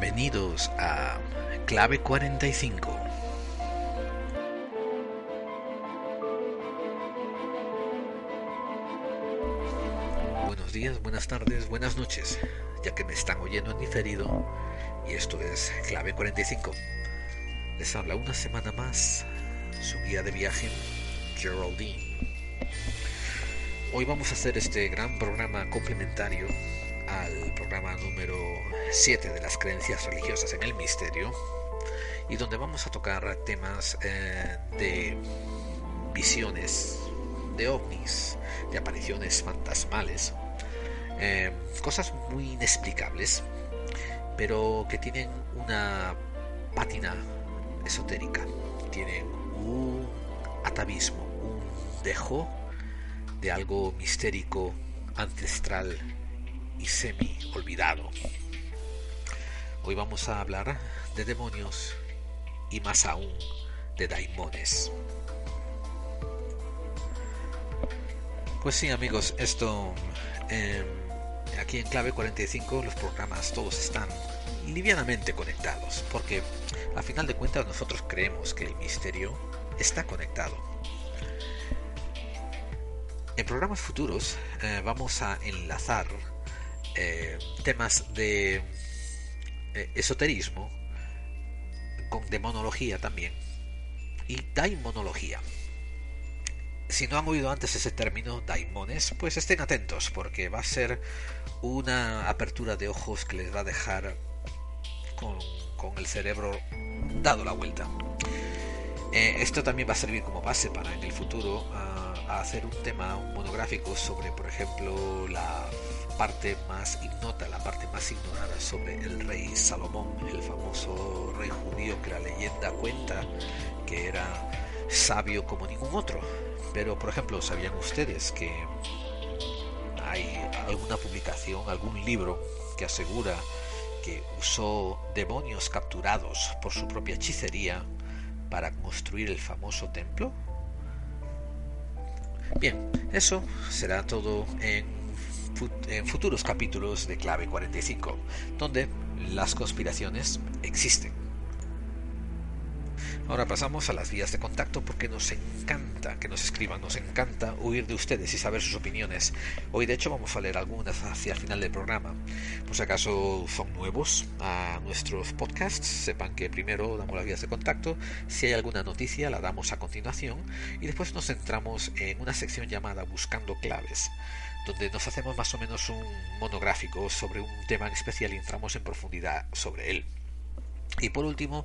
Bienvenidos a Clave 45. Buenos días, buenas tardes, buenas noches, ya que me están oyendo en diferido y esto es Clave 45. Les habla una semana más su guía de viaje, Geraldine. Hoy vamos a hacer este gran programa complementario al programa número 7 de las creencias religiosas en el misterio y donde vamos a tocar temas eh, de visiones, de ovnis, de apariciones fantasmales, eh, cosas muy inexplicables, pero que tienen una pátina esotérica, tienen un atavismo, un dejo de algo mistérico, ancestral y semi olvidado. Hoy vamos a hablar de demonios y más aún de daimones. Pues sí amigos, esto em, aquí en Clave 45 los programas todos están livianamente conectados, porque a final de cuentas nosotros creemos que el misterio está conectado. En programas futuros eh, vamos a enlazar eh, temas de eh, esoterismo con demonología también y daimonología. Si no han oído antes ese término daimones, pues estén atentos porque va a ser una apertura de ojos que les va a dejar con, el cerebro dado la vuelta. Eh, esto también va a servir como base para en el futuro a hacer un tema monográfico sobre, por ejemplo, la parte más ignota, la parte más ignorada sobre el rey Salomón, el famoso rey judío que la leyenda cuenta que era sabio como ningún otro. Pero, por ejemplo, ¿sabían ustedes que hay alguna publicación, algún libro que asegura que usó demonios capturados por su propia hechicería para construir el famoso templo? Bien, eso será todo en en futuros capítulos de Clave 45, donde las conspiraciones existen. Ahora pasamos a las vías de contacto porque nos encanta que nos escriban, nos encanta oír de ustedes y saber sus opiniones. Hoy de hecho vamos a leer algunas hacia el final del programa. Por si acaso son nuevos a nuestros podcasts, sepan que primero damos las vías de contacto, si hay alguna noticia la damos a continuación y después nos centramos en una sección llamada Buscando claves donde nos hacemos más o menos un monográfico sobre un tema en especial y entramos en profundidad sobre él. Y por último,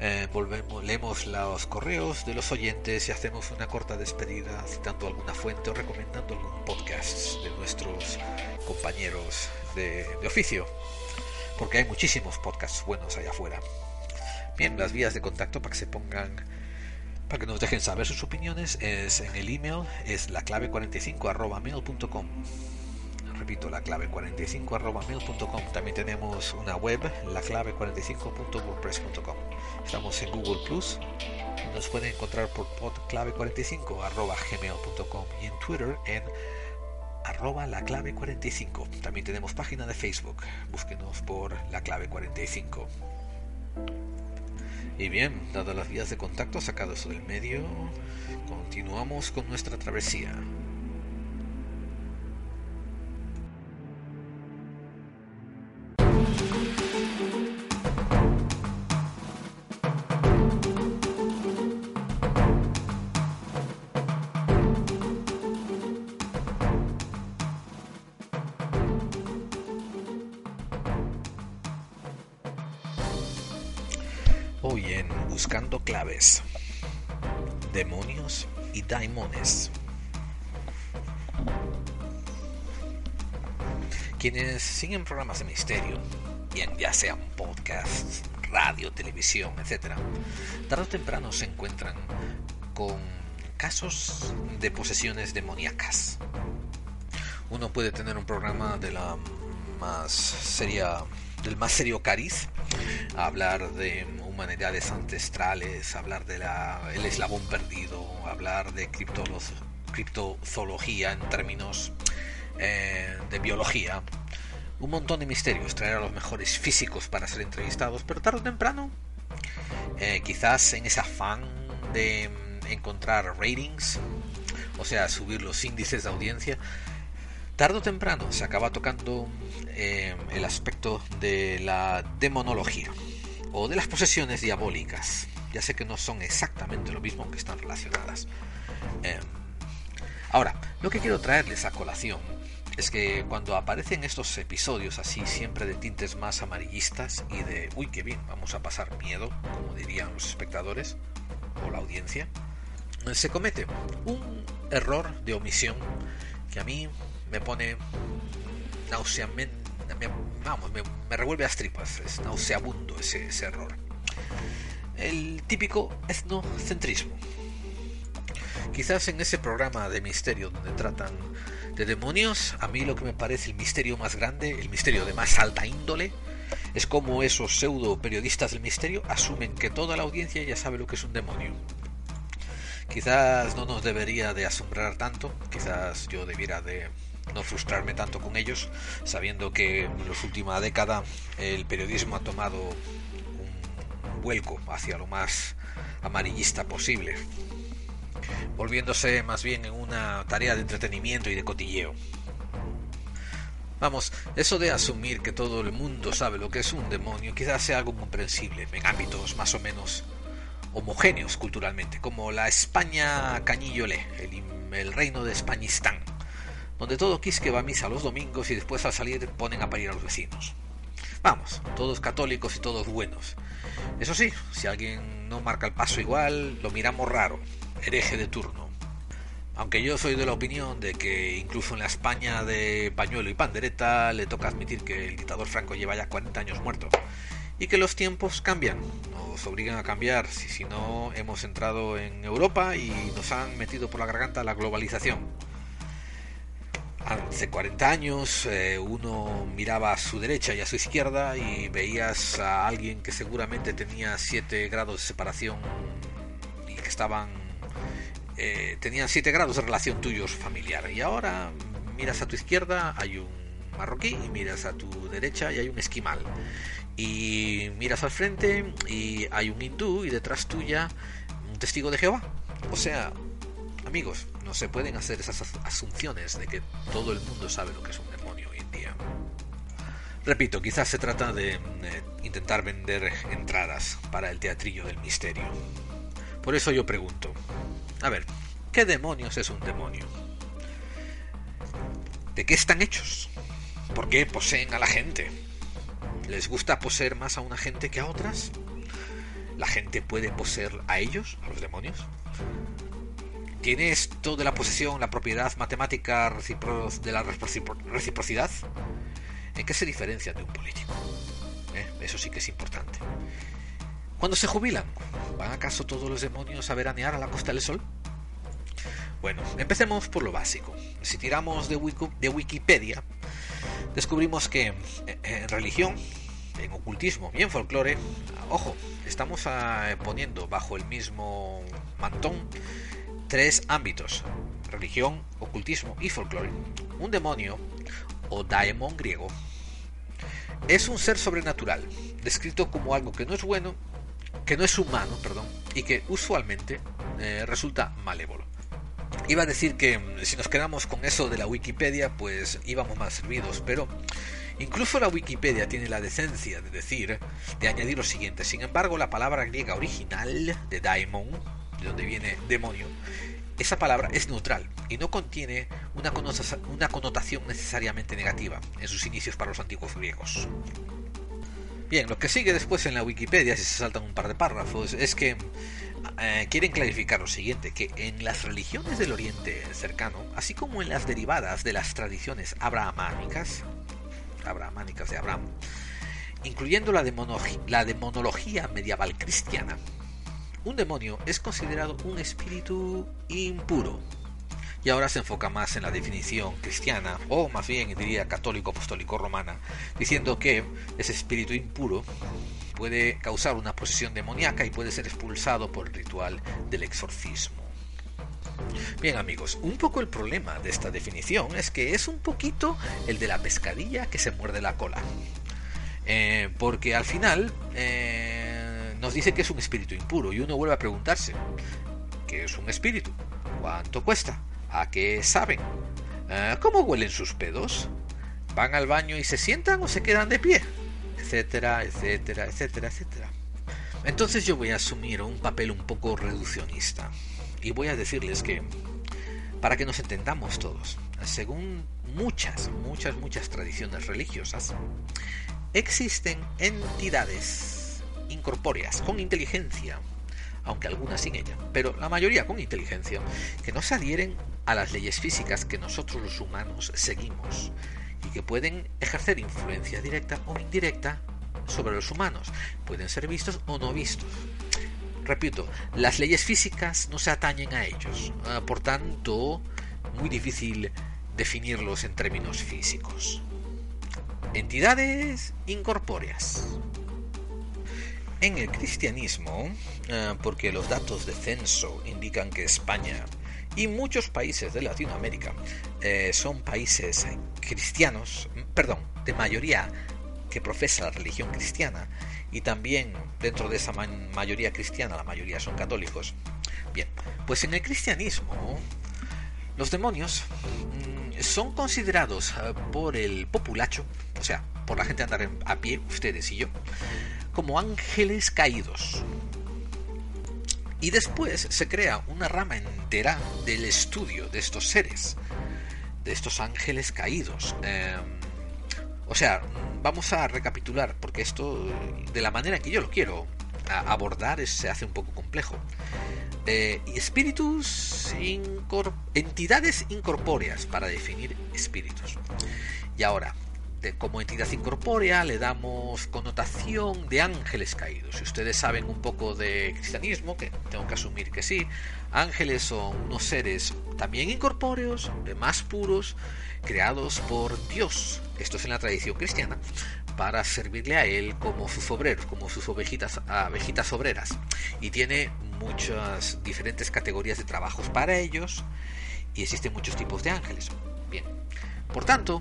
eh, volvemos, leemos los correos de los oyentes y hacemos una corta despedida citando alguna fuente o recomendando algún podcast de nuestros compañeros de, de oficio, porque hay muchísimos podcasts buenos allá afuera. Bien, las vías de contacto para que se pongan para que nos dejen saber sus opiniones es en el email es la clave 45 arroba mail.com repito la clave 45 arroba mail.com también tenemos una web la clave 45.wordpress.com estamos en Google Plus. Nos pueden encontrar por clave 45 arroba gmail.com y en Twitter en arroba la clave 45 también tenemos página de Facebook. Búsquenos por la clave 45 y bien, dadas las vías de contacto sacadas del medio, continuamos con nuestra travesía. Daimones. Quienes siguen programas de misterio, bien ya sean podcasts, radio, televisión, etc., tarde o temprano se encuentran con casos de posesiones demoníacas. Uno puede tener un programa de la más seria, del más serio cariz, hablar de humanidades ancestrales, hablar de la, el eslabón perdido, hablar de criptozoología en términos eh, de biología, un montón de misterios, traer a los mejores físicos para ser entrevistados, pero tarde o temprano, eh, quizás en ese afán de encontrar ratings, o sea, subir los índices de audiencia, tarde o temprano se acaba tocando eh, el aspecto de la demonología o de las posesiones diabólicas. Ya sé que no son exactamente lo mismo, aunque están relacionadas. Em, ahora, lo que quiero traerles a colación es que cuando aparecen estos episodios así siempre de tintes más amarillistas y de, uy, qué bien, vamos a pasar miedo, como dirían los espectadores o la audiencia, se comete un error de omisión que a mí me pone nauseamente, vamos, me, revuelve las tripas, es nauseabundo ese, ese error. El típico etnocentrismo. Quizás en ese programa de misterio donde tratan de demonios, a mí lo que me parece el misterio más grande, el misterio de más alta índole, es como esos pseudo periodistas del misterio asumen que toda la audiencia ya sabe lo que es un demonio. Quizás no nos debería de asombrar tanto, quizás yo debiera de no frustrarme tanto con ellos, sabiendo que en la última década el periodismo ha tomado un vuelco hacia lo más amarillista posible volviéndose más bien en una tarea de entretenimiento y de cotilleo. Vamos, eso de asumir que todo el mundo sabe lo que es un demonio quizás sea algo comprensible en ámbitos más o menos homogéneos culturalmente, como la España Cañillole, el, el reino de Españistán, donde todo quisque va a misa los domingos y después al salir ponen a parir a los vecinos. Vamos, todos católicos y todos buenos. Eso sí, si alguien no marca el paso igual, lo miramos raro, hereje de turno. Aunque yo soy de la opinión de que incluso en la España de pañuelo y pandereta le toca admitir que el dictador Franco lleva ya 40 años muerto y que los tiempos cambian, nos obligan a cambiar, si, si no hemos entrado en Europa y nos han metido por la garganta la globalización. Hace 40 años eh, uno miraba a su derecha y a su izquierda y veías a alguien que seguramente tenía 7 grados de separación y que estaban eh, tenían 7 grados de relación tuyos familiar. Y ahora miras a tu izquierda, hay un marroquí, y miras a tu derecha y hay un esquimal. Y miras al frente y hay un hindú y detrás tuya un testigo de Jehová. O sea, amigos, se pueden hacer esas asunciones de que todo el mundo sabe lo que es un demonio hoy en día. Repito, quizás se trata de intentar vender entradas para el teatrillo del misterio. Por eso yo pregunto, a ver, ¿qué demonios es un demonio? ¿De qué están hechos? ¿Por qué poseen a la gente? ¿Les gusta poseer más a una gente que a otras? ¿La gente puede poseer a ellos, a los demonios? ¿Tiene esto de la posesión la propiedad matemática de la reciprocidad? ¿En qué se diferencia de un político? ¿Eh? Eso sí que es importante. ¿Cuándo se jubilan? ¿Van acaso todos los demonios a veranear a la Costa del Sol? Bueno, empecemos por lo básico. Si tiramos de, Wikipedia, descubrimos que eh, en religión, en ocultismo y en folclore, ojo, estamos ah, poniendo bajo el mismo mantón tres ámbitos, religión, ocultismo y folclore. Un demonio, o daemon griego, es un ser sobrenatural, descrito como algo que no es bueno que no es humano, perdón, y que usualmente eh, resulta malévolo. Iba a decir que mm, si nos quedamos con eso de la Wikipedia, pues íbamos más servidos, pero incluso la Wikipedia tiene la decencia de decir, de añadir lo siguiente. Sin embargo, la palabra griega original de daimon, de donde viene demonio, esa palabra es neutral y no contiene una connotación necesariamente negativa en sus inicios para los antiguos griegos. Bien, lo que sigue después en la Wikipedia, si se saltan un par de párrafos, es que eh, quieren clarificar lo siguiente, que en las religiones del Oriente cercano, así como en las derivadas de las tradiciones abrahamánicas, de Abraham, incluyendo la, la demonología medieval cristiana, un demonio es considerado un espíritu impuro, y ahora se enfoca más en la definición cristiana, o más bien diría católico apostólico romana, diciendo que ese espíritu impuro puede causar una posesión demoníaca y puede ser expulsado por el ritual del exorcismo. Bien amigos, un poco el problema de esta definición es que es un poquito el de la pescadilla que se muerde la cola. Eh, porque al final eh, nos dice que es un espíritu impuro y uno vuelve a preguntarse, ¿qué es un espíritu? ¿Cuánto cuesta? ¿A qué saben? Eh, ¿Cómo huelen sus pedos? ¿Van al baño y se sientan o se quedan de pie? Etcétera, etcétera, etcétera, etcétera. Entonces yo voy a asumir un papel un poco reduccionista y voy a decirles que, para que nos entendamos todos, según muchas, muchas, muchas tradiciones religiosas, existen entidades incorpóreas con inteligencia, aunque algunas sin ella, pero la mayoría con inteligencia, que no se adhieren a las leyes físicas que nosotros los humanos seguimos y que pueden ejercer influencia directa o indirecta sobre los humanos. Pueden ser vistos o no vistos. Repito, las leyes físicas no se atañen a ellos, ah, por tanto, muy difícil definirlos en términos físicos. Entidades incorpóreas. En el cristianismo, ah, porque los datos de censo indican que España y muchos países de Latinoamérica eh, son países cristianos, perdón, de mayoría que profesa la religión cristiana y también dentro de esa mayoría cristiana la mayoría son católicos. Bien, pues en el cristianismo los demonios mm, son considerados eh, por el populacho, o sea, por la gente andar a pie, ustedes y yo, como ángeles caídos. Y después se crea una rama entera del estudio de estos seres, de estos ángeles caídos. Em, o sea, vamos a recapitular, porque esto, de la manera que yo lo quiero abordar, se hace un poco complejo. Eh, espíritus, entidades incorpóreas para definir espíritus. Y ahora, como entidad incorpórea le damos connotación de ángeles caídos. Si ustedes saben un poco de cristianismo, que tengo que asumir que sí, ángeles son unos seres también incorpóreos, más puros, creados por Dios. Esto es en la tradición cristiana, para servirle a Él como sus obreros, como sus ovejitas, abejitas obreras. Y tiene muchas diferentes categorías de trabajos para ellos y existen muchos tipos de ángeles. Bien, por tanto,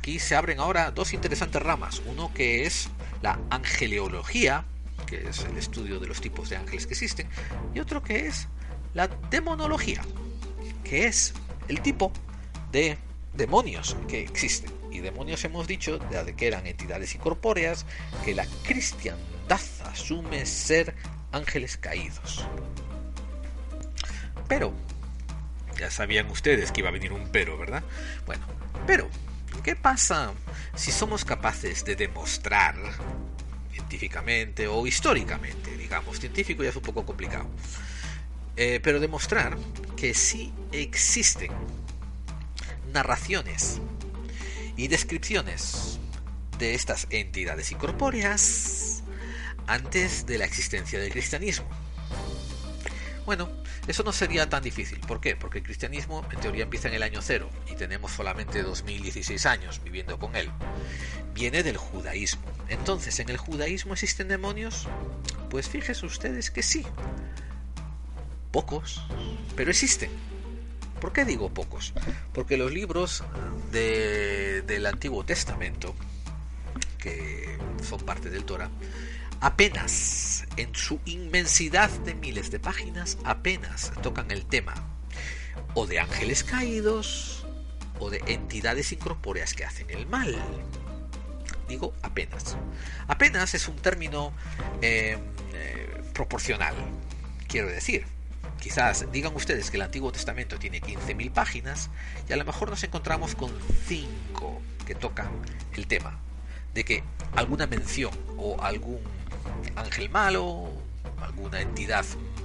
aquí se abren ahora dos interesantes ramas. Uno que es la angeleología, que es el estudio de los tipos de ángeles que existen, y otro que es la demonología, que es el tipo de demonios que existen. Y demonios hemos dicho de que eran entidades incorpóreas que la cristiandad asume ser ángeles caídos. Pero, ya sabían ustedes que iba a venir un pero, ¿verdad? Bueno, pero, ¿qué pasa si somos capaces de demostrar científicamente o históricamente, digamos, científico ya es un poco complicado, eh, pero demostrar que sí existen narraciones y descripciones de estas entidades incorpóreas antes de la existencia del cristianismo. Bueno, eso no sería tan difícil. ¿Por qué? Porque el cristianismo en teoría empieza en el año cero y tenemos solamente 2016 años viviendo con él. Viene del judaísmo. Entonces, ¿en el judaísmo existen demonios? Pues fíjense ustedes que sí. Pocos, pero existen. ¿Por qué digo pocos? Porque los libros del Antiguo Testamento, que son parte del Torah, apenas, en su inmensidad de miles de páginas, apenas tocan el tema o de ángeles caídos o de entidades incorpóreas que hacen el mal. Digo apenas. Apenas es un término eh, eh, proporcional, quiero decir Quizás digan ustedes que el Antiguo Testamento tiene 15.000 páginas y a lo mejor nos encontramos con 5 que tocan el tema de que alguna mención o algún ángel malo, alguna entidad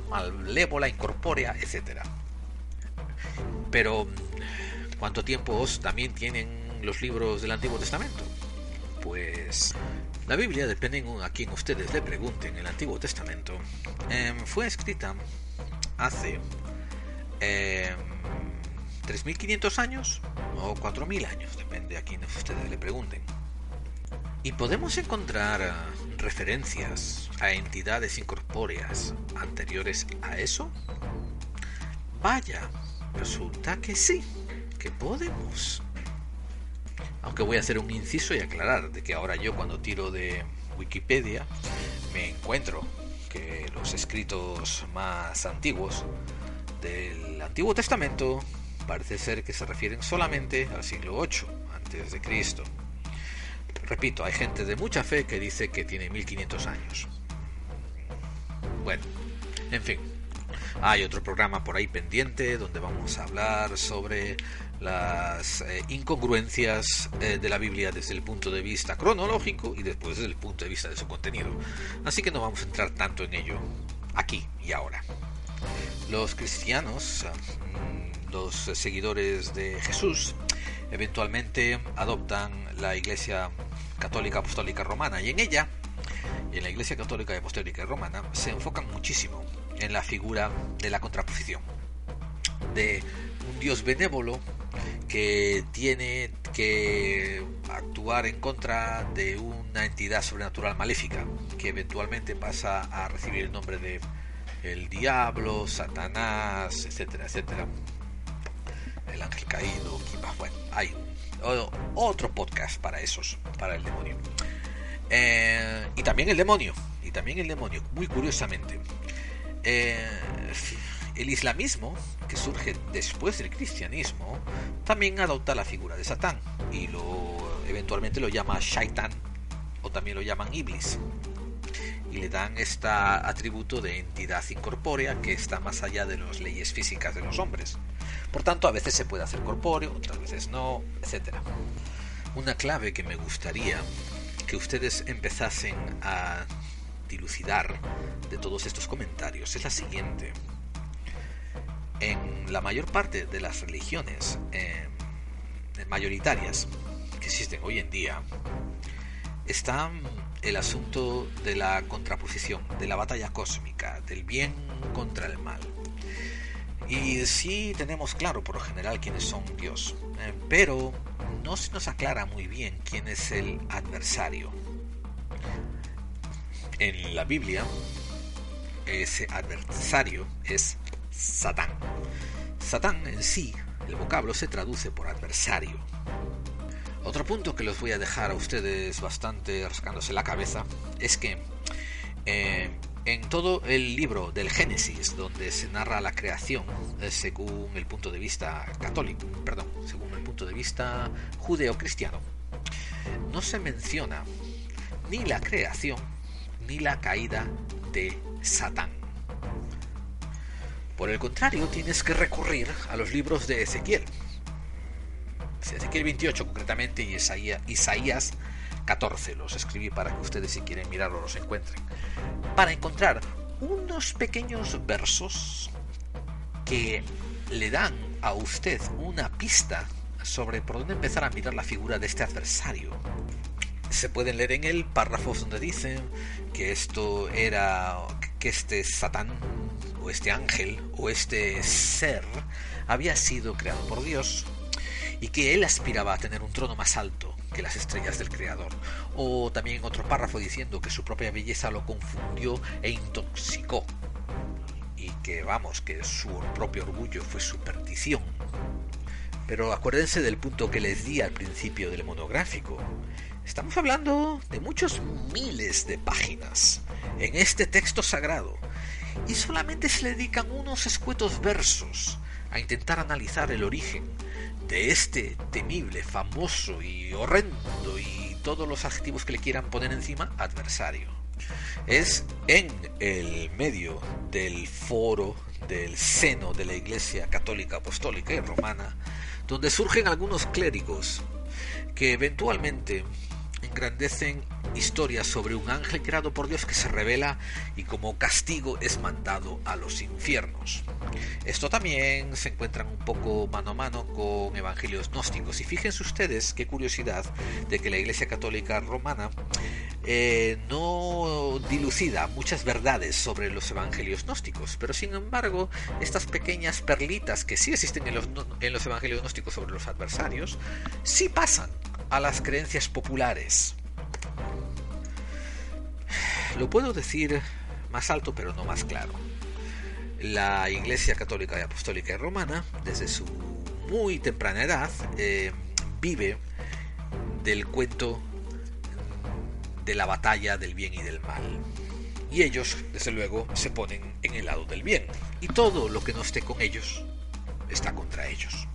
malévola, incorpórea, etc. Pero, ¿cuánto tiempo también tienen los libros del Antiguo Testamento? Pues la Biblia, depende a quien ustedes le pregunten, el Antiguo Testamento, em, fue escrita hace 3.500 em, años o 4.000 años, depende a quien ustedes le pregunten. Y podemos encontrar eh, referencias a entidades incorpóreas anteriores a eso. vaya, resulta que sí, que podemos. Aunque voy a hacer un inciso y aclarar de que ahora yo cuando tiro de Wikipedia me encuentro que los escritos más antiguos del Antiguo Testamento parece ser que se refieren solamente al siglo 8 antes de Cristo. Repito, hay gente de mucha fe que dice que tiene 1500 años. Bueno, en fin, hay otro programa por ahí pendiente donde vamos a hablar sobre las eh, incongruencias eh, de la Biblia desde el punto de vista cronológico y después desde el punto de vista de su contenido. Así que no vamos a entrar tanto en ello aquí y ahora. Los cristianos, mm, los seguidores de Jesús, eventualmente adoptan la Iglesia Católica Apostólica Romana y en ella, en la Iglesia Católica Apostólica Romana, se enfocan muchísimo en la figura de la contraposición, de un Dios benévolo que tiene que actuar en contra de una entidad sobrenatural maléfica que eventualmente pasa a recibir el nombre de el diablo, Satanás, etcétera, etcétera. El ángel caído, bueno, hay otro podcast para esos, para el demonio. Eh, y también el demonio, y también el demonio, muy curiosamente. Eh, el islamismo, que surge después del cristianismo, también adopta la figura de Satán y lo eventualmente lo llama Shaitan o también lo llaman Iblis y le dan este atributo de entidad incorpórea que está más allá de las leyes físicas de los hombres. Por tanto, a veces se puede hacer corpóreo, otras veces no, etc. Una clave que me gustaría que ustedes empezasen a dilucidar de todos estos comentarios es la siguiente en la mayor parte de las religiones eh, mayoritarias que existen hoy en día está el asunto de la contraposición, de la batalla cósmica, del bien contra el mal. Y sí tenemos claro por lo general quiénes son Dios, eh, pero no se nos aclara muy bien quién es el adversario. En la Biblia, ese adversario es Satán. Satán en sí, el vocablo se traduce por adversario. Otro punto que les voy a dejar a ustedes bastante rascándose la cabeza es que eh, en todo el libro del Génesis, donde se narra la creación eh, según el punto de vista católico, perdón, según el punto de vista judeo-cristiano, no se menciona ni la creación ni la caída de Satán. Por el contrario, tienes que recurrir a los libros de Ezequiel. Ezequiel 28 concretamente y Isaías, 14. Los escribí para que ustedes si quieren mirarlo los encuentren. Para encontrar unos pequeños versos que le dan a usted una pista sobre por dónde empezar a mirar la figura de este adversario. Se pueden leer en él párrafos donde dicen que esto era que este Satán o este ángel o este ser había sido creado por Dios y que él aspiraba a tener un trono más alto que las estrellas del Creador. O también otro párrafo diciendo que su propia belleza lo confundió e intoxicó. Y que vamos, que su propio orgullo fue su perdición. Pero acuérdense del punto que les di al principio del monográfico. Estamos hablando de muchos miles de páginas en este texto sagrado y solamente se le dedican unos escuetos versos a intentar analizar el origen de este temible, famoso y horrendo y todos los adjetivos que le quieran poner encima adversario. Es en el medio del foro del seno de la Iglesia Católica Apostólica y Romana donde surgen algunos clérigos que eventualmente engrandecen historias sobre un ángel creado por Dios que se revela y como castigo es mandado a los infiernos. Esto también se encuentra un poco mano a mano con evangelios gnósticos. Y fíjense ustedes qué curiosidad de que la Iglesia Católica Romana eh, no dilucida muchas verdades sobre los evangelios gnósticos, pero sin embargo estas pequeñas perlitas que sí existen en los, en los evangelios gnósticos sobre los adversarios, sí pasan a las creencias populares. Lo puedo decir más alto pero no más claro. la Iglesia Católica y Apostólica Romana, desde su muy temprana edad, eh, vive del cuento de la batalla del bien y del mal. Y ellos, desde luego, se ponen en el lado del bien. Y todo lo que no esté con ellos está contra ellos.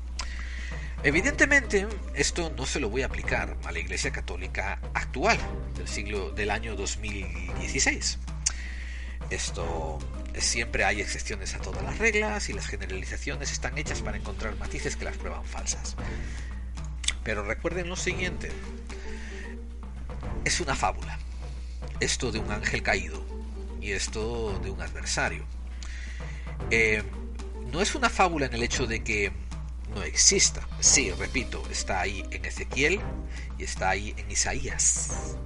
Evidentemente, esto no se lo voy a aplicar a la Iglesia Católica actual, del siglo del año 2016. Esto siempre hay excepciones a todas las reglas y las generalizaciones están hechas para encontrar matices que las prueban falsas. Pero recuerden lo siguiente, es una fábula, esto de un ángel caído y esto de un adversario. Eh, no es una fábula en el hecho de que no exista. Sí, repito, está ahí en Ezequiel y está ahí en Isaías.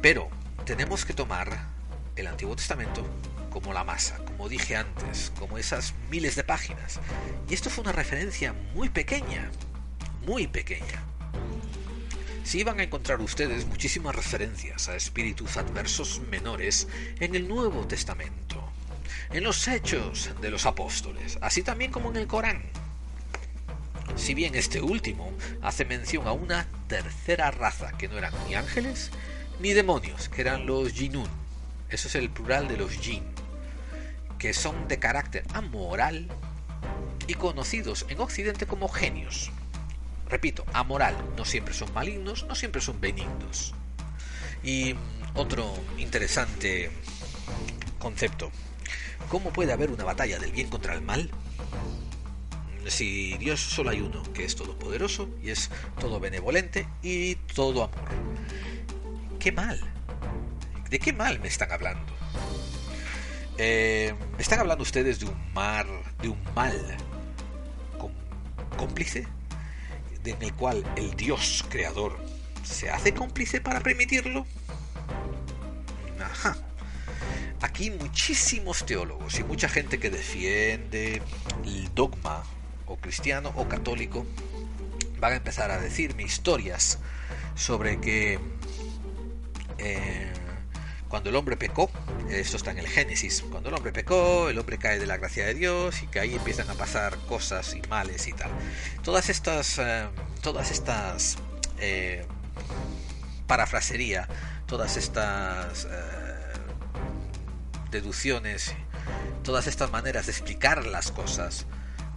Pero tenemos que tomar el Antiguo Testamento como la masa, como dije antes, como esas miles de páginas. Y esto fue una referencia muy pequeña, muy pequeña. Si van a encontrar ustedes muchísimas referencias a espíritus adversos menores en el Nuevo Testamento, en los hechos de los apóstoles, así también como en el Corán si bien este último hace mención a una tercera raza que no eran ni ángeles ni demonios, que eran los jinun. Eso es el plural de los jin, que son de carácter amoral y conocidos en Occidente como genios. Repito, amoral, no siempre son malignos, no siempre son benignos. Y otro interesante concepto, ¿cómo puede haber una batalla del bien contra el mal si Dios solo hay uno, que es todopoderoso y es todo benevolente y todo amor. ¿Qué mal? ¿De qué mal me están hablando? Eh, ¿Me están hablando ustedes de un mar, de un mal cómplice? en el cual el Dios creador se hace cómplice para permitirlo? Ajá. Aquí muchísimos teólogos y mucha gente que defiende el dogma o cristiano o católico van a empezar a decirme historias sobre que eh, cuando el hombre pecó, esto está en el Génesis, cuando el hombre pecó, el hombre cae de la gracia de Dios y que ahí empiezan a pasar cosas y males y tal. Todas estas, eh, todas estas eh, parafrasería, todas estas deducciones, todas estas maneras de explicar las cosas,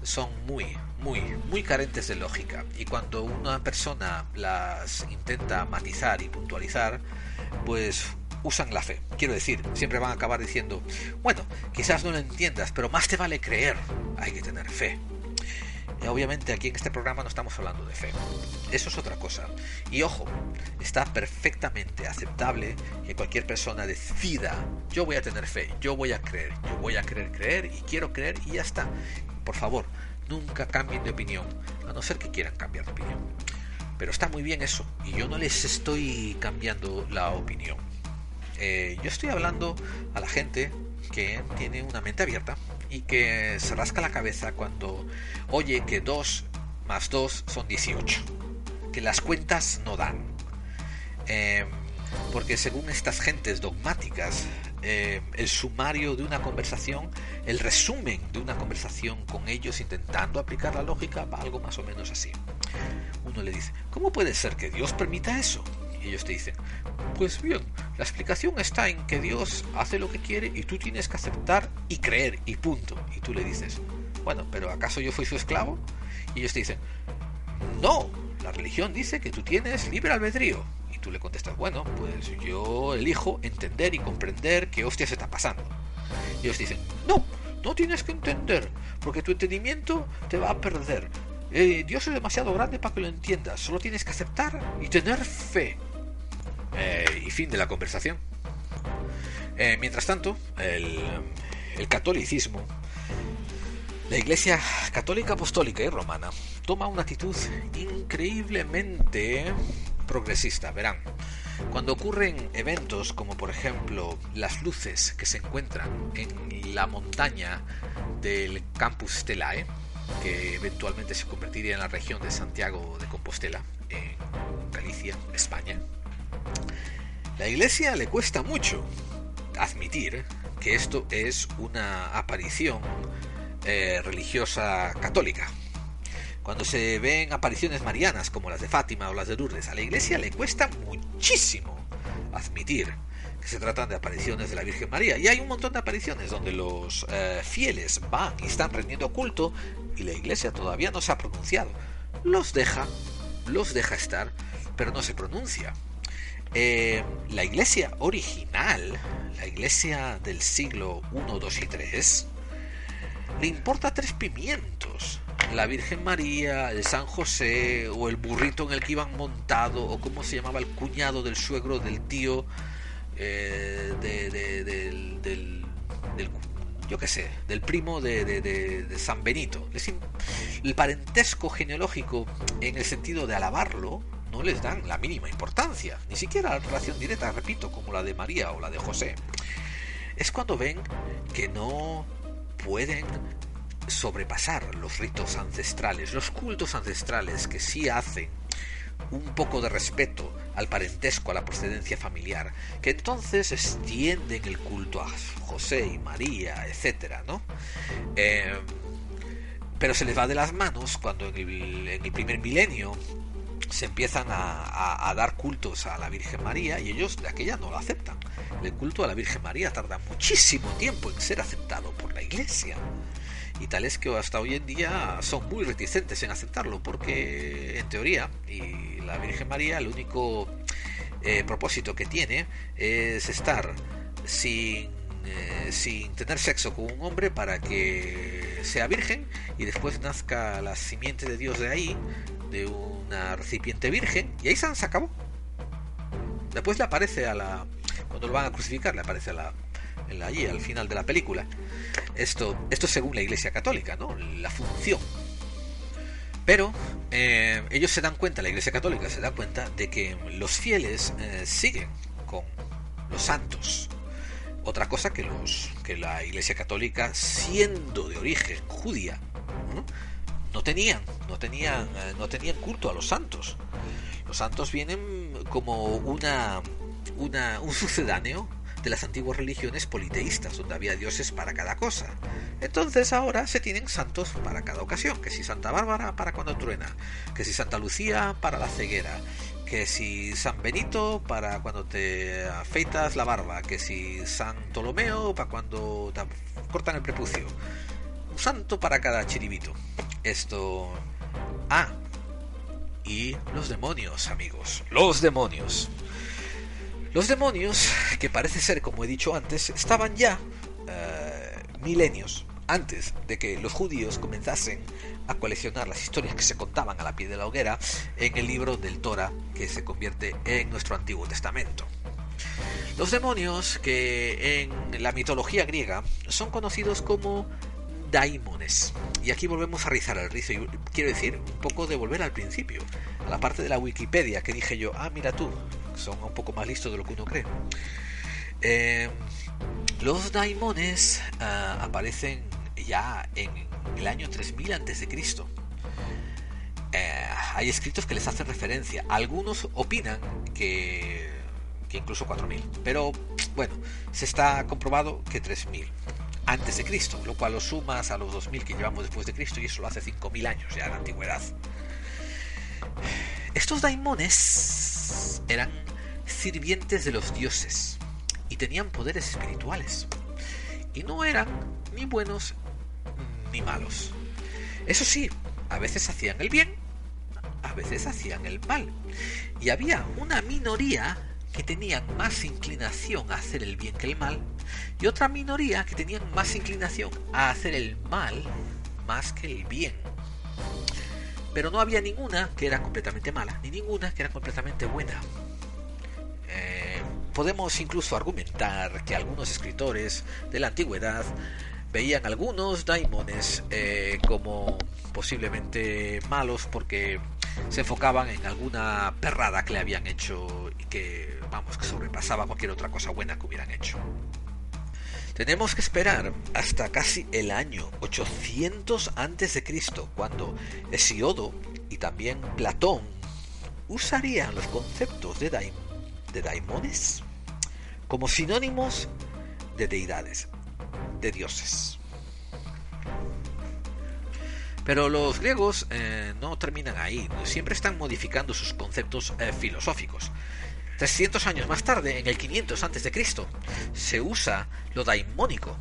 son muy, muy, muy carentes de lógica. Y cuando una persona las intenta matizar y puntualizar, pues usan la fe. Quiero decir, siempre van a acabar diciendo, bueno, quizás no lo entiendas, pero más te vale creer. Hay que tener fe. Y obviamente aquí en este programa no estamos hablando de fe. Eso es otra cosa. Y ojo, está perfectamente aceptable que cualquier persona decida, yo voy a tener fe, yo voy a creer, yo voy a querer creer y quiero creer y ya está por favor, nunca cambien de opinión, a no ser que quieran cambiar de opinión. Pero está muy bien eso, y yo no les estoy cambiando la opinión. Eh, yo estoy hablando a la gente que tiene una mente abierta y que se rasca la cabeza cuando oye que 2 más 2 son 18, que las cuentas no dan. Em, porque según estas gentes dogmáticas, eh, el sumario de una conversación, el resumen de una conversación con ellos intentando aplicar la lógica va algo más o menos así. Uno le dice, ¿cómo puede ser que Dios permita eso? Y ellos te dicen, pues bien, la explicación está en que Dios hace lo que quiere y tú tienes que aceptar y creer y punto. Y tú le dices, bueno, pero ¿acaso yo fui su esclavo? Y ellos te dicen, no, la religión dice que tú tienes libre albedrío tú le contestas, bueno, pues yo elijo entender y comprender qué hostia está pasando. Y ellos dicen, no, no tienes que entender, porque tu entendimiento te va a perder. Eh, Dios es demasiado grande para que lo entiendas, solo tienes que aceptar y tener fe. Eh, y fin de la conversación. Eh, mientras tanto, el catolicismo, la Iglesia Católica Apostólica y Romana, toma una actitud increíblemente progresista, verán. Cuando ocurren eventos como por ejemplo las luces que se encuentran en la montaña del campus Stelae, que eventualmente se convertiría en la región de Santiago de Compostela, en Galicia, España, la iglesia le cuesta mucho admitir que esto es una aparición eh, religiosa católica. Cuando se ven apariciones marianas como las de Fátima o las de Lourdes, a la iglesia le cuesta muchísimo admitir que se tratan de apariciones de la Virgen María. Y hay un montón de apariciones donde los eh, fieles van y están rendiendo culto y la iglesia todavía no se ha pronunciado. Los deja, los deja estar, pero no se pronuncia. Eh, la iglesia original, la iglesia del siglo I, II y III, le importa tres pimientos. La Virgen María, el San José, o el burrito en el que iban montado, o cómo se llamaba el cuñado del suegro del tío, eh, del, del, yo qué sé, del primo de, de San Benito. El parentesco genealógico, en el sentido de alabarlo, no les dan la mínima importancia, ni siquiera la relación directa, repito, como la de María o la de José. Es cuando ven que no pueden sobrepasar los ritos ancestrales, los cultos ancestrales que sí hacen un poco de respeto al parentesco, a la procedencia familiar, que entonces extienden el culto a José y María, etcétera, ¿no? Eh, pero se les va de las manos cuando en el, primer milenio se empiezan a, dar cultos a la Virgen María y ellos de aquella no lo aceptan. El culto a la Virgen María tarda muchísimo tiempo en ser aceptado por la Iglesia y tal es que hasta hoy en día son muy reticentes en aceptarlo porque en teoría y la Virgen María el único eh, propósito que tiene es estar sin, eh, sin tener sexo con un hombre para que sea virgen y después nazca la simiente de Dios de ahí de una recipiente virgen y ahí se acabó después le aparece a la cuando lo van a crucificar le aparece a la allí al final de la película. Esto, esto según la Iglesia Católica, ¿no? La función. Pero eh, ellos se dan cuenta, la Iglesia Católica se da cuenta de que los fieles eh, siguen con los santos. Otra cosa que los que la Iglesia Católica, siendo de origen judía, no tenían, no tenían, eh, no tenían culto a los santos. Los santos vienen como una, una un sucedáneo de las antiguas religiones politeístas, donde había dioses para cada cosa. Entonces ahora se tienen santos para cada ocasión, que si Santa Bárbara para cuando truena, que si Santa Lucía para la ceguera, que si San Benito para cuando te afeitas la barba, que si San Ptolomeo para cuando te cortan el prepucio. Santo para cada chiribito. Esto... Ah, y los demonios, amigos. Los demonios. Los demonios, que parece ser, como he dicho antes, estaban ya eh, milenios antes de que los judíos comenzasen a coleccionar las historias que se contaban a la pie de la hoguera en el libro del Torah que se convierte en nuestro Antiguo Testamento. Los demonios, que en la mitología griega son conocidos como daimones. Y aquí volvemos a rizar el rizo y quiero decir un poco de volver al principio, a la parte de la Wikipedia que dije yo, ah, mira tú, son un poco más listos de lo que uno cree. Eh, los daimones ah, aparecen ya en el año 3000 a.C. Eh, hay escritos que les hacen referencia. Algunos opinan que, que incluso 4000. Pero bueno, se está comprobado que 3000 antes de Cristo, lo cual lo sumas a los 2000 que llevamos después de Cristo y eso lo hace 5000 años ya en la antigüedad. Estos daimones eran sirvientes de los dioses y tenían poderes espirituales. Y no eran ni buenos ni malos. Eso sí, a veces hacían el bien, a veces hacían el mal. Y había una minoría que tenían más inclinación a hacer el bien que el mal y otra minoría que tenían más inclinación a hacer el mal más que el bien. Pero no había ninguna que era completamente mala, ni ninguna que era completamente buena. Eh, podemos incluso argumentar que algunos escritores de la antigüedad veían algunos daimones eh, como posiblemente malos porque se enfocaban en alguna perrada que le habían hecho y que, vamos, que sobrepasaba cualquier otra cosa buena que hubieran hecho. Tenemos que esperar hasta casi el año 800 a.C., cuando Hesiodo y también Platón usarían los conceptos de, daimones como sinónimos de deidades, de dioses. Pero los griegos eh, no terminan ahí, siempre están modificando sus conceptos eh, filosóficos. 300 años más tarde, en el 500 a.C., se usa lo daimónico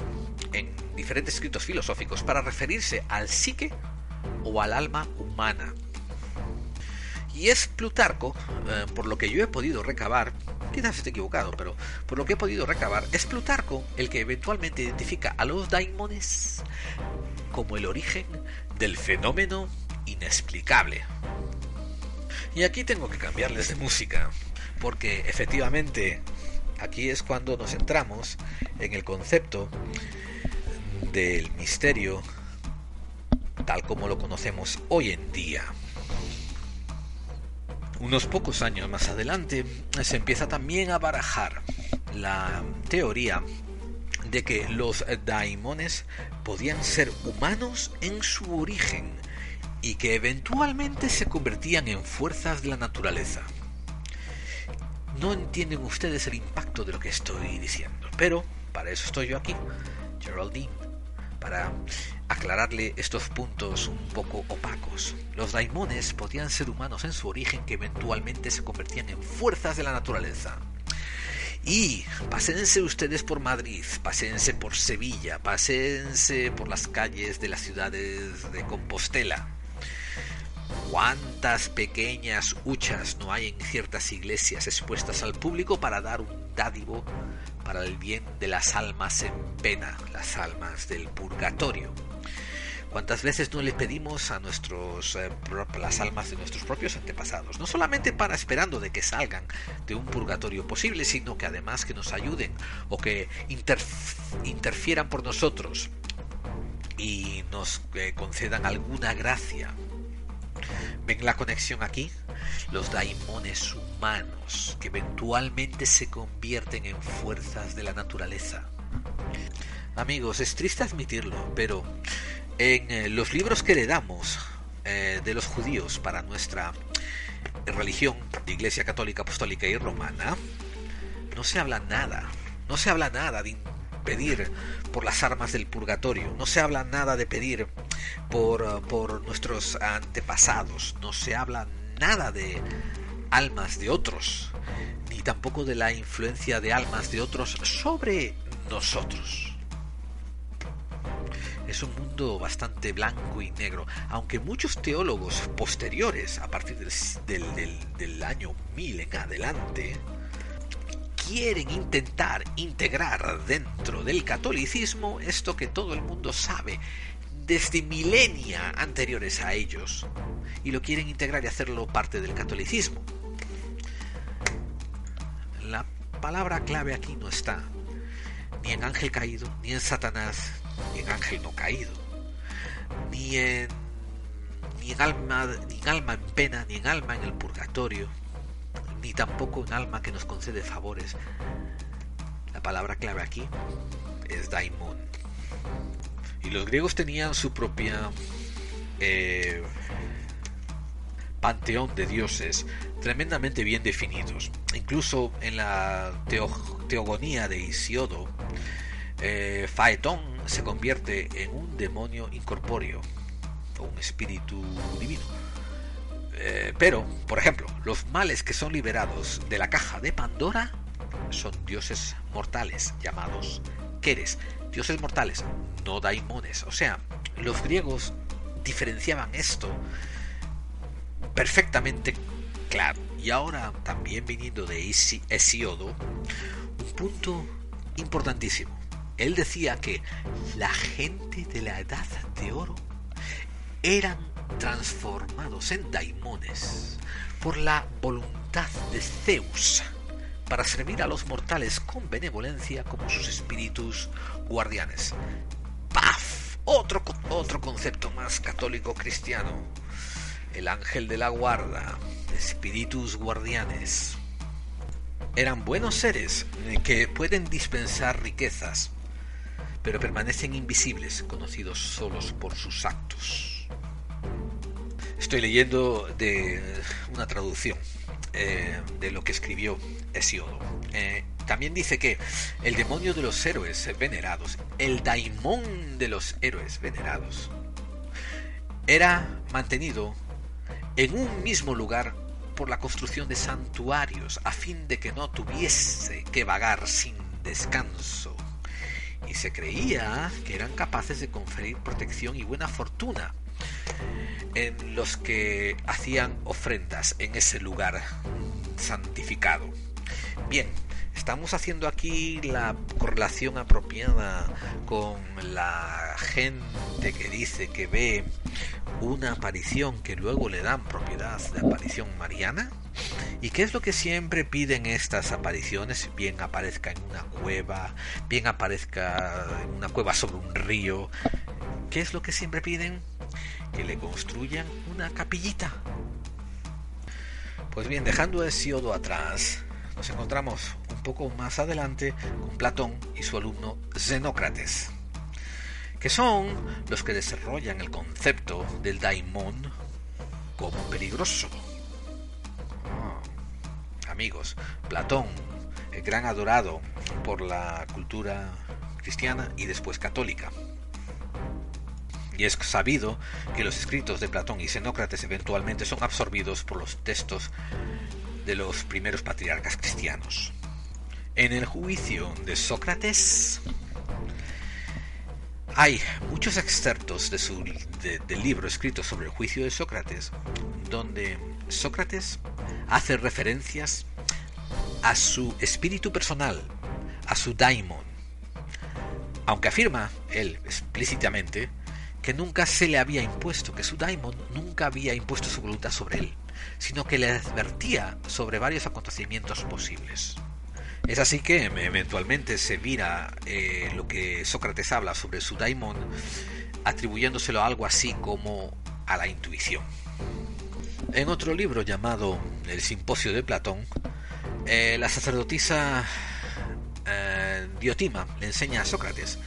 en diferentes escritos filosóficos para referirse al psique o al alma humana. Y es Plutarco, eh, por lo que yo he podido recabar, quizás esté equivocado, pero por lo que he podido recabar, es Plutarco el que eventualmente identifica a los daimones como el origen del fenómeno inexplicable. Y aquí tengo que cambiarles de música, porque efectivamente aquí es cuando nos centramos en el concepto del misterio tal como lo conocemos hoy en día. Unos pocos años más adelante se empieza también a barajar la teoría de que los daimones podían ser humanos en su origen y que eventualmente se convertían en fuerzas de la naturaleza. No entienden ustedes el impacto de lo que estoy diciendo, pero para eso estoy yo aquí, Geraldine, para aclararle estos puntos un poco opacos. Los daimones podían ser humanos en su origen que eventualmente se convertían en fuerzas de la naturaleza. Y paséense ustedes por Madrid, paséense por Sevilla, paséense por las calles de las ciudades de Compostela. ¿Cuántas pequeñas huchas no hay en ciertas iglesias expuestas al público para dar un dádivo para el bien de las almas en pena, las almas del purgatorio? ¿Cuántas veces no le pedimos a nuestros eh, las almas de nuestros propios antepasados? No solamente para esperando de que salgan de un purgatorio posible, sino que además que nos ayuden o que interfieran por nosotros y nos eh, concedan alguna gracia. ¿Ven la conexión aquí? Los daimones humanos que eventualmente se convierten en fuerzas de la naturaleza. Amigos, es triste admitirlo, pero en eh, los libros que le damos eh, de los judíos para nuestra religión de Iglesia Católica, Apostólica y Romana, no se habla nada, no se habla nada de pedir por las armas del purgatorio, no se habla nada de pedir por, por nuestros antepasados, no se habla nada de almas de otros, ni tampoco de la influencia de almas de otros sobre nosotros. Es un mundo bastante blanco y negro, aunque muchos teólogos posteriores, a partir del, año 1000 en adelante, quieren intentar integrar dentro del catolicismo esto que todo el mundo sabe desde milenia anteriores a ellos, y lo quieren integrar y hacerlo parte del catolicismo. La palabra clave aquí no está ni en ángel caído, ni en Satanás, ni en ángel no caído, ni en, ni en, alma, ni en alma en pena, ni en alma en el purgatorio, ni tampoco en alma que nos concede favores. La palabra clave aquí es daimon. Y los griegos tenían su propia eh, panteón de dioses tremendamente bien definidos. Incluso en la teogonía de Isiodo, eh, Faetón se convierte en un demonio incorpóreo o un espíritu divino. Eh, pero, por ejemplo, los males que son liberados de la caja de Pandora son dioses mortales llamados Keres, dioses mortales, no daimones. O sea, los griegos diferenciaban esto perfectamente claro. Y ahora, también viniendo de Hesiodo, un punto importantísimo. Él decía que la gente de la edad de oro eran transformados en daimones por la voluntad de Zeus para servir a los mortales con benevolencia como sus espíritus guardianes. ¡Paf! Otro, otro concepto más católico cristiano. El ángel de la guarda, espíritus guardianes. Eran buenos seres que pueden dispensar riquezas, pero permanecen invisibles, conocidos solos por sus actos. Estoy leyendo de una traducción eh, de lo que escribió Hesiodo. Eh, También dice que el demonio de los héroes venerados, el daimón de los héroes venerados, era mantenido en un mismo lugar por la construcción de santuarios a fin de que no tuviese que vagar sin descanso. Y se creía que eran capaces de conferir protección y buena fortuna en los que hacían ofrendas en ese lugar santificado. Bien, estamos haciendo aquí la correlación apropiada con la gente que dice que ve una aparición que luego le dan propiedad de aparición mariana. ¿Y qué es lo que siempre piden estas apariciones? Bien aparezca en una cueva, bien aparezca en una cueva sobre un río. ¿Qué es lo que siempre piden? Que le construyan una capillita. Pues bien, dejando a Siodo atrás, nos encontramos un poco más adelante con Platón y su alumno Zenócrates que son los que desarrollan el concepto del daimon como peligroso. Ah, amigos, Platón, el gran adorado por la cultura cristiana y después católica. Y es sabido que los escritos de Platón y Xenócrates eventualmente son absorbidos por los textos de los primeros patriarcas cristianos. En el juicio de Sócrates, hay muchos excertos del libro escrito sobre el juicio de Sócrates, donde Sócrates hace referencias a su espíritu personal, a su daimon, aunque afirma él explícitamente que nunca se le había impuesto, que su daimon nunca había impuesto su voluntad sobre él, sino que le advertía sobre varios acontecimientos posibles. Es así que eventualmente se mira eh, lo que Sócrates habla sobre su daimon, atribuyéndoselo a algo así como a la intuición. En otro libro llamado El Simposio de Platón, eh, la sacerdotisa eh, Diotima le enseña a Sócrates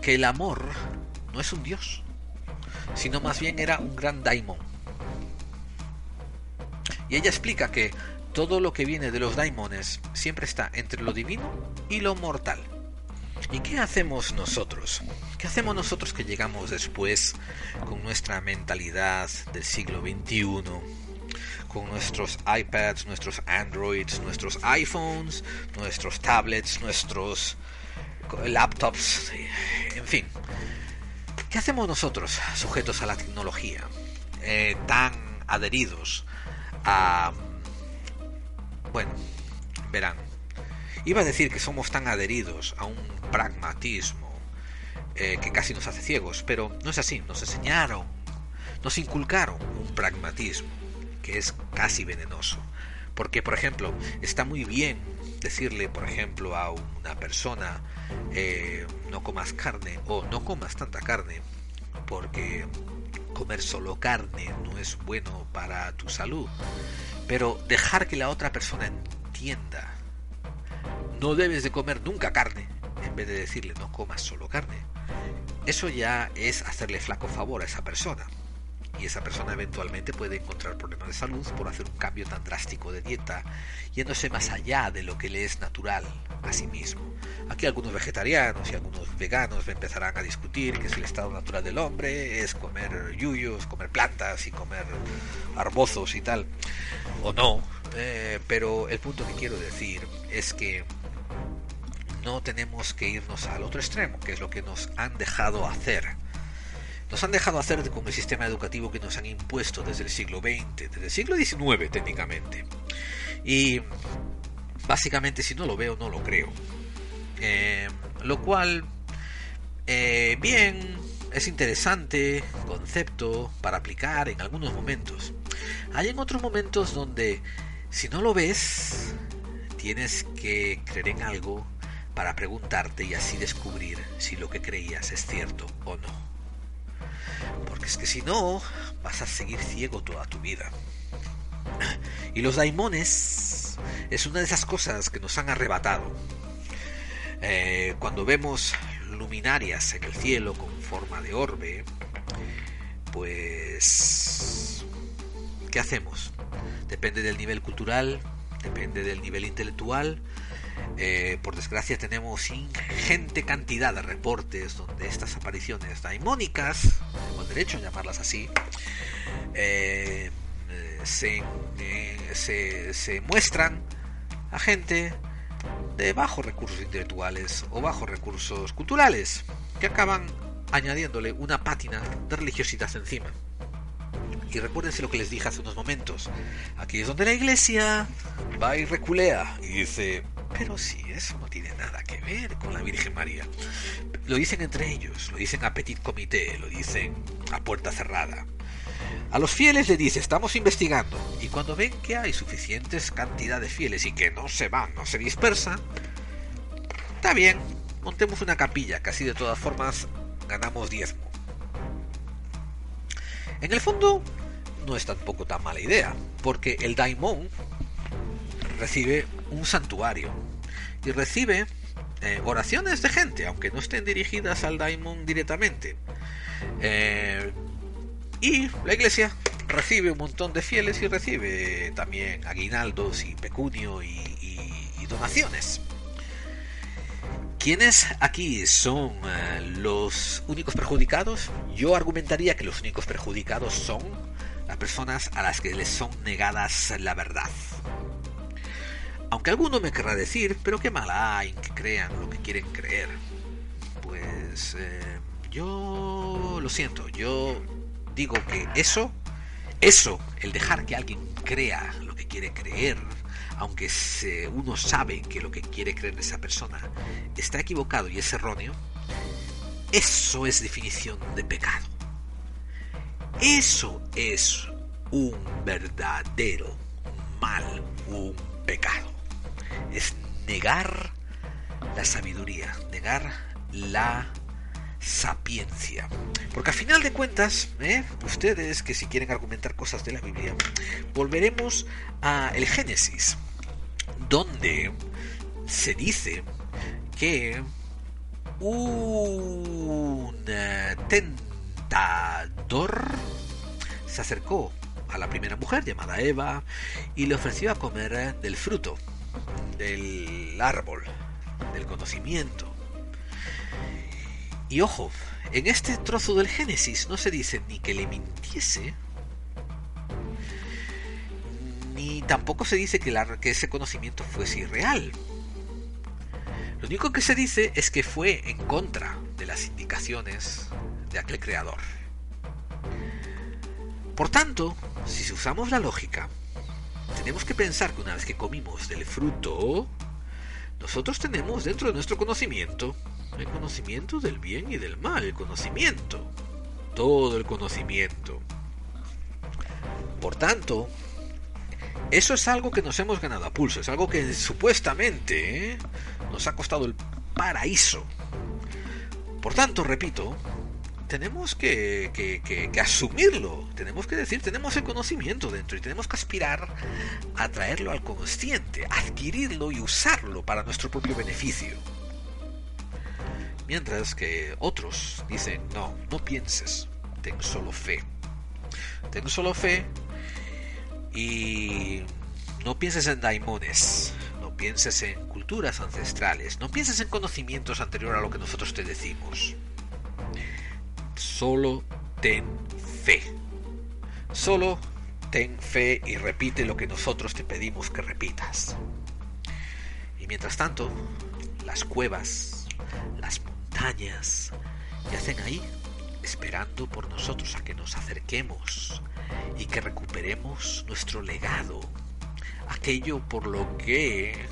que el amor no es un dios, sino más bien era un gran daimon. Y ella explica que todo lo que viene de los daimones siempre está entre lo divino y lo mortal. ¿Y qué hacemos nosotros? ¿Qué hacemos nosotros que llegamos después con nuestra mentalidad del siglo XXI? Con nuestros iPads, nuestros Androids, nuestros iPhones, nuestros tablets, nuestros laptops, en fin. ¿Qué hacemos nosotros, sujetos a la tecnología, eh, tan adheridos a bueno, verán. Iba a decir que somos tan adheridos a un pragmatismo eh, que casi nos hace ciegos, pero no es así. Nos enseñaron, nos inculcaron un pragmatismo que es casi venenoso. Porque, por ejemplo, está muy bien decirle, por ejemplo, a una persona, eh, no comas carne o no comas tanta carne, porque comer solo carne no es bueno para tu salud. Pero dejar que la otra persona entienda, no debes de comer nunca carne, en vez de decirle no comas solo carne, eso ya es hacerle flaco favor a esa persona. Y esa persona eventualmente puede encontrar problemas de salud por hacer un cambio tan drástico de dieta, yéndose más allá de lo que le es natural a sí mismo. Aquí algunos vegetarianos y algunos veganos empezarán a discutir que si el estado natural del hombre es comer yuyos, comer plantas y comer arbozos y tal, o no. Eh, pero el punto que quiero decir es que no tenemos que irnos al otro extremo, que es lo que nos han dejado hacer. Nos han dejado hacer con el sistema educativo que nos han impuesto desde el siglo XX, desde el siglo XIX técnicamente. Y básicamente si no lo veo, no lo creo. Eh, lo cual, eh, bien, es interesante concepto para aplicar en algunos momentos. Hay en otros momentos donde si no lo ves, tienes que creer en algo para preguntarte y así descubrir si lo que creías es cierto o no. Porque es que si no, vas a seguir ciego toda tu vida. Y los daimones es una de esas cosas que nos han arrebatado eh, cuando vemos luminarias en el cielo con forma de orbe, pues, ¿qué hacemos? Depende del nivel cultural, depende del nivel intelectual, Eh, por desgracia tenemos ingente cantidad de reportes donde estas apariciones daimónicas, el derecho a llamarlas así, eh, se, se, se muestran a gente de bajos recursos intelectuales o bajos recursos culturales que acaban añadiéndole una pátina de religiosidad encima. Y recuérdense lo que les dije hace unos momentos. Aquí es donde la iglesia va y reculea y dice, pero si eso no tiene nada que ver con la Virgen María. Lo dicen entre ellos, lo dicen a petit comité, lo dicen a puerta cerrada. A los fieles le dice, estamos investigando, y cuando ven que hay suficientes cantidad de fieles y que no se van, no se dispersan, está bien, montemos una capilla, que así de todas formas ganamos diezmo. En el fondo, no es tampoco tan mala idea, porque el daimon recibe un santuario y recibe eh, oraciones de gente, aunque no estén dirigidas al daimon directamente. Eh, y la iglesia recibe un montón de fieles y recibe también aguinaldos y pecunio y, donaciones. ¿Quiénes aquí son eh, los únicos perjudicados? Yo argumentaría que los únicos perjudicados son las personas a las que les son negadas la verdad. Aunque alguno me querrá decir, pero qué mala hay que crean lo que quieren creer. Pues eh, yo lo siento, yo digo que eso, eso, el dejar que alguien crea lo que quiere creer, aunque uno sabe que lo que quiere creer esa persona está equivocado y es erróneo, eso es definición de pecado. Eso es un verdadero mal, un pecado. Es negar la sabiduría, negar la sapiencia. Porque a final de cuentas, ¿eh? ustedes que si quieren argumentar cosas de la Biblia, volveremos a el Génesis, donde se dice que un tentador se acercó a la primera mujer llamada Eva y le ofreció a comer del fruto del árbol del conocimiento y ojo, en este trozo del Génesis no se dice ni que le mintiese, ni tampoco se dice que, que ese conocimiento fuese irreal. Lo único que se dice es que fue en contra de las indicaciones de aquel creador. Por tanto, si usamos la lógica, tenemos que pensar que una vez que comimos del fruto, nosotros tenemos dentro de nuestro conocimiento el conocimiento del bien y del mal, el conocimiento, todo el conocimiento. Por tanto, eso es algo que nos hemos ganado a pulso, es algo que supuestamente ¿eh? nos ha costado el paraíso. Por tanto, repito, tenemos que, asumirlo, tenemos que decir, tenemos el conocimiento dentro y tenemos que aspirar a traerlo al consciente, adquirirlo y usarlo para nuestro propio beneficio. Mientras que otros dicen, no, no pienses, ten solo fe. Ten solo fe y no pienses en daimones, no pienses en culturas ancestrales, no pienses en conocimientos anteriores a lo que nosotros te decimos. Solo ten fe. Solo ten fe y repite lo que nosotros te pedimos que repitas. Y mientras tanto, las cuevas, las montañas yacen ahí esperando por nosotros a que nos acerquemos y que recuperemos nuestro legado, aquello por lo que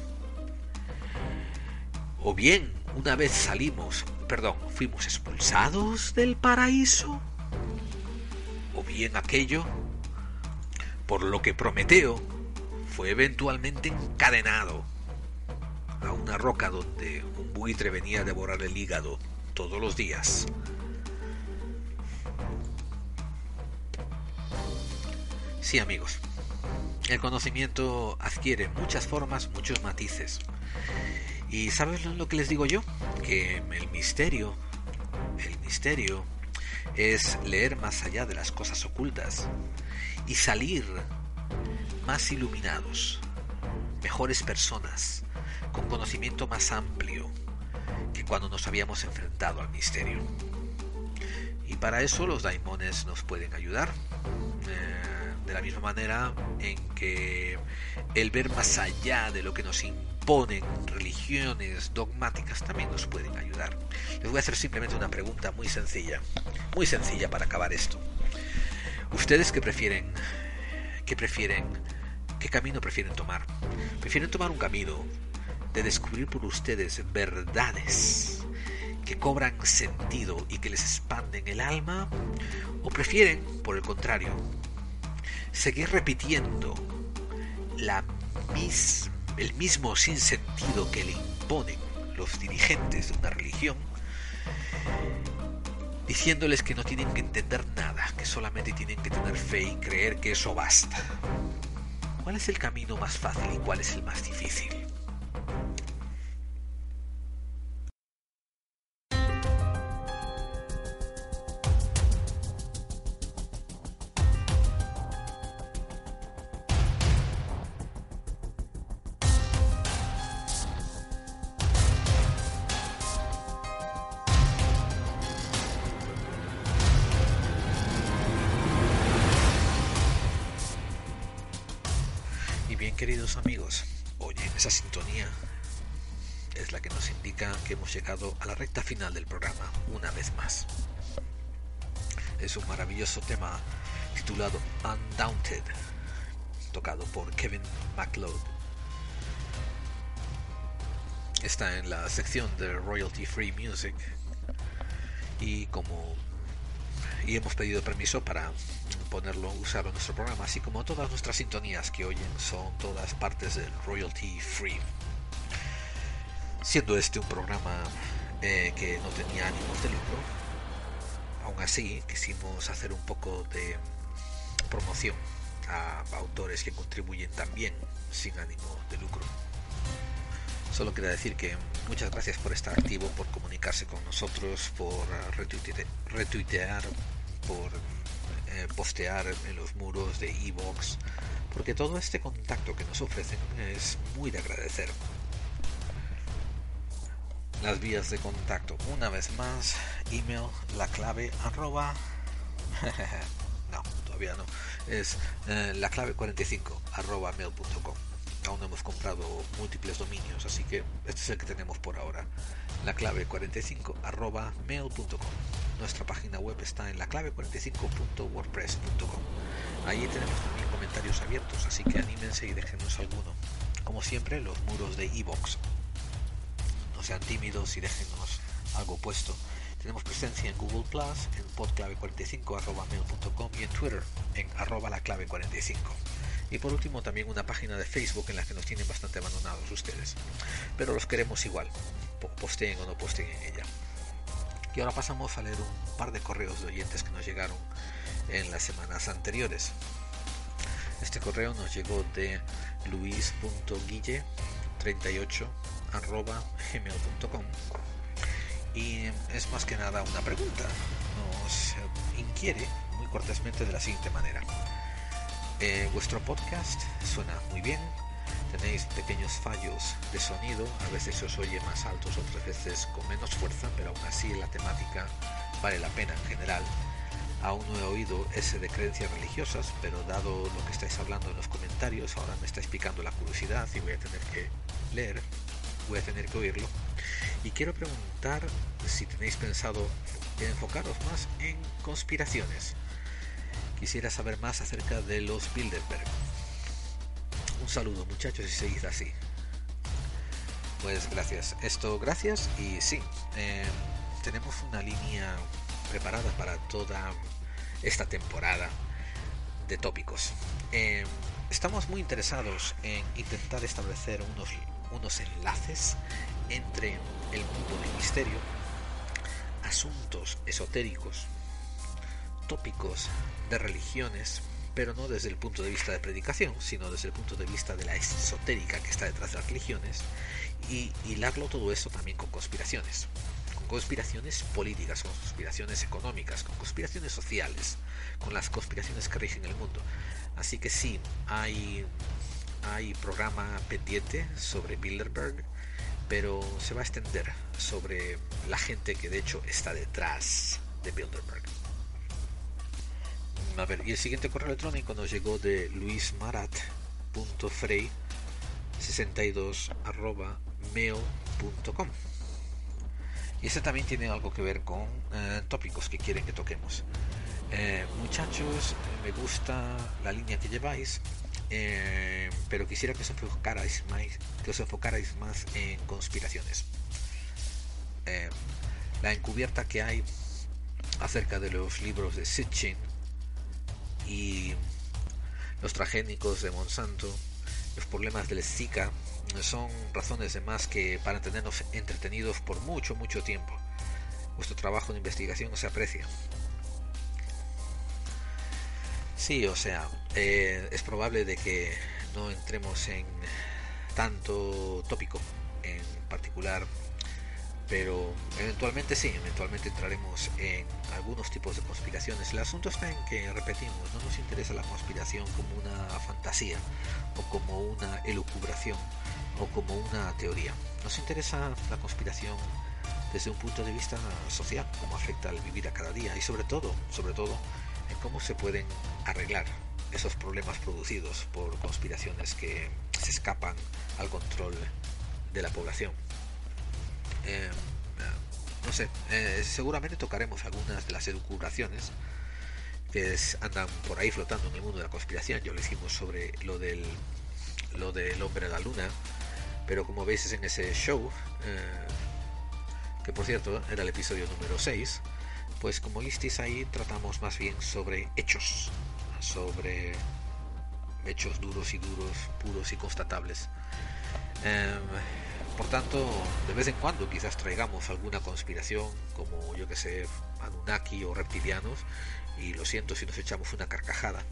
o bien una vez salimos, perdón, fuimos expulsados del paraíso, o bien aquello por lo que Prometeo fue eventualmente encadenado a una roca donde un buitre venía a devorar el hígado todos los días. Sí amigos, el conocimiento adquiere muchas formas, muchos matices. ¿Y sabes lo que les digo yo? Que el misterio, el misterio es leer más allá de las cosas ocultas y salir más iluminados, mejores personas, con conocimiento más amplio que cuando nos habíamos enfrentado al misterio. Y para eso los daimones nos pueden ayudar. Eh, de la misma manera en que el ver más allá de lo que nos imponen religiones dogmáticas también nos pueden ayudar. Les voy a hacer simplemente una pregunta muy sencilla, muy sencilla para acabar esto. ¿Ustedes qué prefieren? ¿Qué prefieren? ¿Qué camino prefieren tomar? ¿Prefieren tomar un camino de descubrir por ustedes verdades que cobran sentido y que les expanden el alma? ¿O prefieren, por el contrario, seguir repitiendo la el mismo sinsentido que le imponen los dirigentes de una religión, diciéndoles que no tienen que entender nada, que solamente tienen que tener fe y creer que eso basta? ¿Cuál es el camino más fácil y cuál es el más difícil? Está en la sección de Royalty Free Music y como y hemos pedido permiso para ponerlo, usarlo en nuestro programa, así como todas nuestras sintonías que oyen son todas partes del royalty free. Siendo este un programa eh, que no tenía ánimos de lucro, aún así quisimos hacer un poco de promoción a autores que contribuyen también sin ánimo de lucro. Solo quería decir que muchas gracias por estar activo, por comunicarse con nosotros, por retuitear por eh, postear en los muros de Evox, porque todo este contacto que nos ofrecen es muy de agradecer. Las vías de contacto, una vez más, email, la clave arroba, no, todavía no, es eh, la clave 45 arroba mail.com. Aún no hemos comprado múltiples dominios, así que este es el que tenemos por ahora. La clave 45 arroba mail.com. Nuestra página web está en la clave 45.wordpress.com. Ahí tenemos también comentarios abiertos, así que anímense y déjenos alguno. Como siempre, los muros de iBox. no sean tímidos y déjenos algo puesto. Tenemos presencia en Google Plus, en podclave45.mail.com y en Twitter en arroba la clave 45. Y por último también una página de Facebook en la que nos tienen bastante abandonados ustedes. Pero los queremos igual, posteen o no posteen en ella. Y ahora pasamos a leer un par de correos de oyentes que nos llegaron en las semanas anteriores. Este correo nos llegó de luis.guille38 gmail.com y es más que nada una pregunta. Nos inquiere muy cortésmente de la siguiente manera. Eh, vuestro podcast suena muy bien, tenéis pequeños fallos de sonido, a veces os oye más altos, otras veces con menos fuerza, pero aún así la temática vale la pena en general. Aún no he oído ese de creencias religiosas, pero dado lo que estáis hablando en los comentarios, ahora me estáis picando la curiosidad y voy a tener que leer, voy a tener que oírlo. Y quiero preguntar si tenéis pensado enfocaros más en conspiraciones. Quisiera saber más acerca de los Bilderberg. Un saludo muchachos y seguid así. Pues gracias. Esto, gracias y sí, em, tenemos una línea preparada para toda esta temporada de tópicos. Em, estamos muy interesados en intentar establecer unos, unos enlaces entre el mundo del misterio, asuntos esotéricos, tópicos de religiones, pero no desde el punto de vista de predicación, sino desde el punto de vista de la esotérica que está detrás de las religiones, y hilarlo todo esto también con conspiraciones, con conspiraciones políticas, con conspiraciones económicas, con conspiraciones sociales, con las conspiraciones que rigen el mundo. Así que sí, hay, hay programa pendiente sobre Bilderberg, pero se va a extender sobre la gente que de hecho está detrás de Bilderberg. A ver, y el siguiente correo electrónico nos llegó de luismarat.frey62 mail.com y este también tiene algo que ver con eh, tópicos que quieren que toquemos. Eh, muchachos, me gusta la línea que lleváis, eh, pero quisiera que os enfocarais más, que os enfocarais más en conspiraciones. la encubierta que hay acerca de los libros de Sitchin y los transgénicos de Monsanto, los problemas del Zika son razones de más que para tenernos entretenidos por mucho, mucho tiempo. Vuestro trabajo de investigación se aprecia. Sí, o sea, eh, es probable de que no entremos en tanto tópico en particular pero eventualmente sí, eventualmente entraremos en algunos tipos de conspiraciones. El asunto está en que, repetimos, no nos interesa la conspiración como una fantasía o como una elucubración o como una teoría. Nos interesa la conspiración desde un punto de vista social, cómo afecta al vivir a cada día y sobre todo, sobre todo, en cómo se pueden arreglar esos problemas producidos por conspiraciones que se escapan al control de la población. Eh, no sé, eh, seguramente tocaremos algunas de las educaciones que andan por ahí flotando en el mundo de la conspiración. Yo lo hicimos sobre lo del, lo del hombre de la luna, pero como veis es en ese show, eh, que por cierto era el episodio número 6, pues como visteis ahí tratamos más bien sobre hechos, sobre hechos duros y duros, puros y constatables. Em, por tanto, de vez en cuando quizás traigamos alguna conspiración, como yo que sé, Anunnaki o reptilianos, y lo siento si nos echamos una carcajada.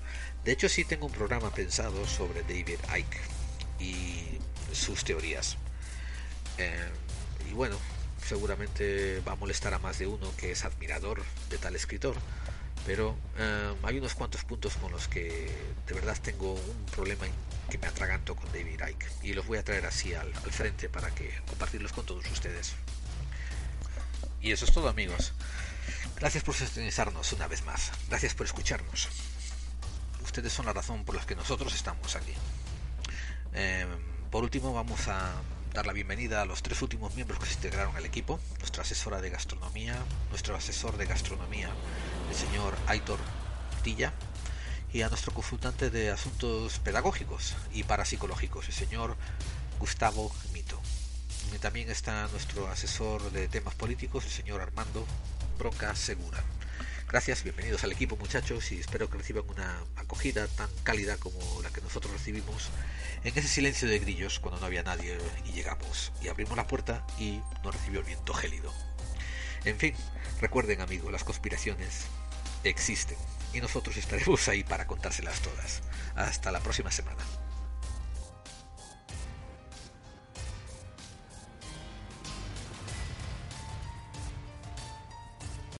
De hecho, sí tengo un programa pensado sobre David Icke y sus teorías. Eh, y bueno, seguramente va a molestar a más de uno que es admirador de tal escritor, pero eh, hay unos cuantos puntos con los que de verdad tengo un problema que me atraganto con David Icke y los voy a traer así al, frente para que compartirlos con todos ustedes. Y eso es todo amigos. Gracias por sintonizarnos una vez más. Gracias por escucharnos. Ustedes son la razón por la que nosotros estamos aquí. Eh, por último vamos a dar la bienvenida a los tres últimos miembros que se integraron al equipo, nuestra asesora de gastronomía, nuestro asesor de gastronomía, el señor Aitor Tilla, y a nuestro consultante de asuntos pedagógicos y parapsicológicos, el señor Gustavo Mito. También está nuestro asesor de temas políticos, el señor Armando Bronca Segura. Gracias, bienvenidos al equipo muchachos y espero que reciban una acogida tan cálida como la que nosotros recibimos en ese silencio de grillos cuando no había nadie y llegamos y abrimos la puerta y nos recibió el viento gélido. En fin, recuerden amigos, las conspiraciones existen y nosotros estaremos ahí para contárselas todas. Hasta la próxima semana.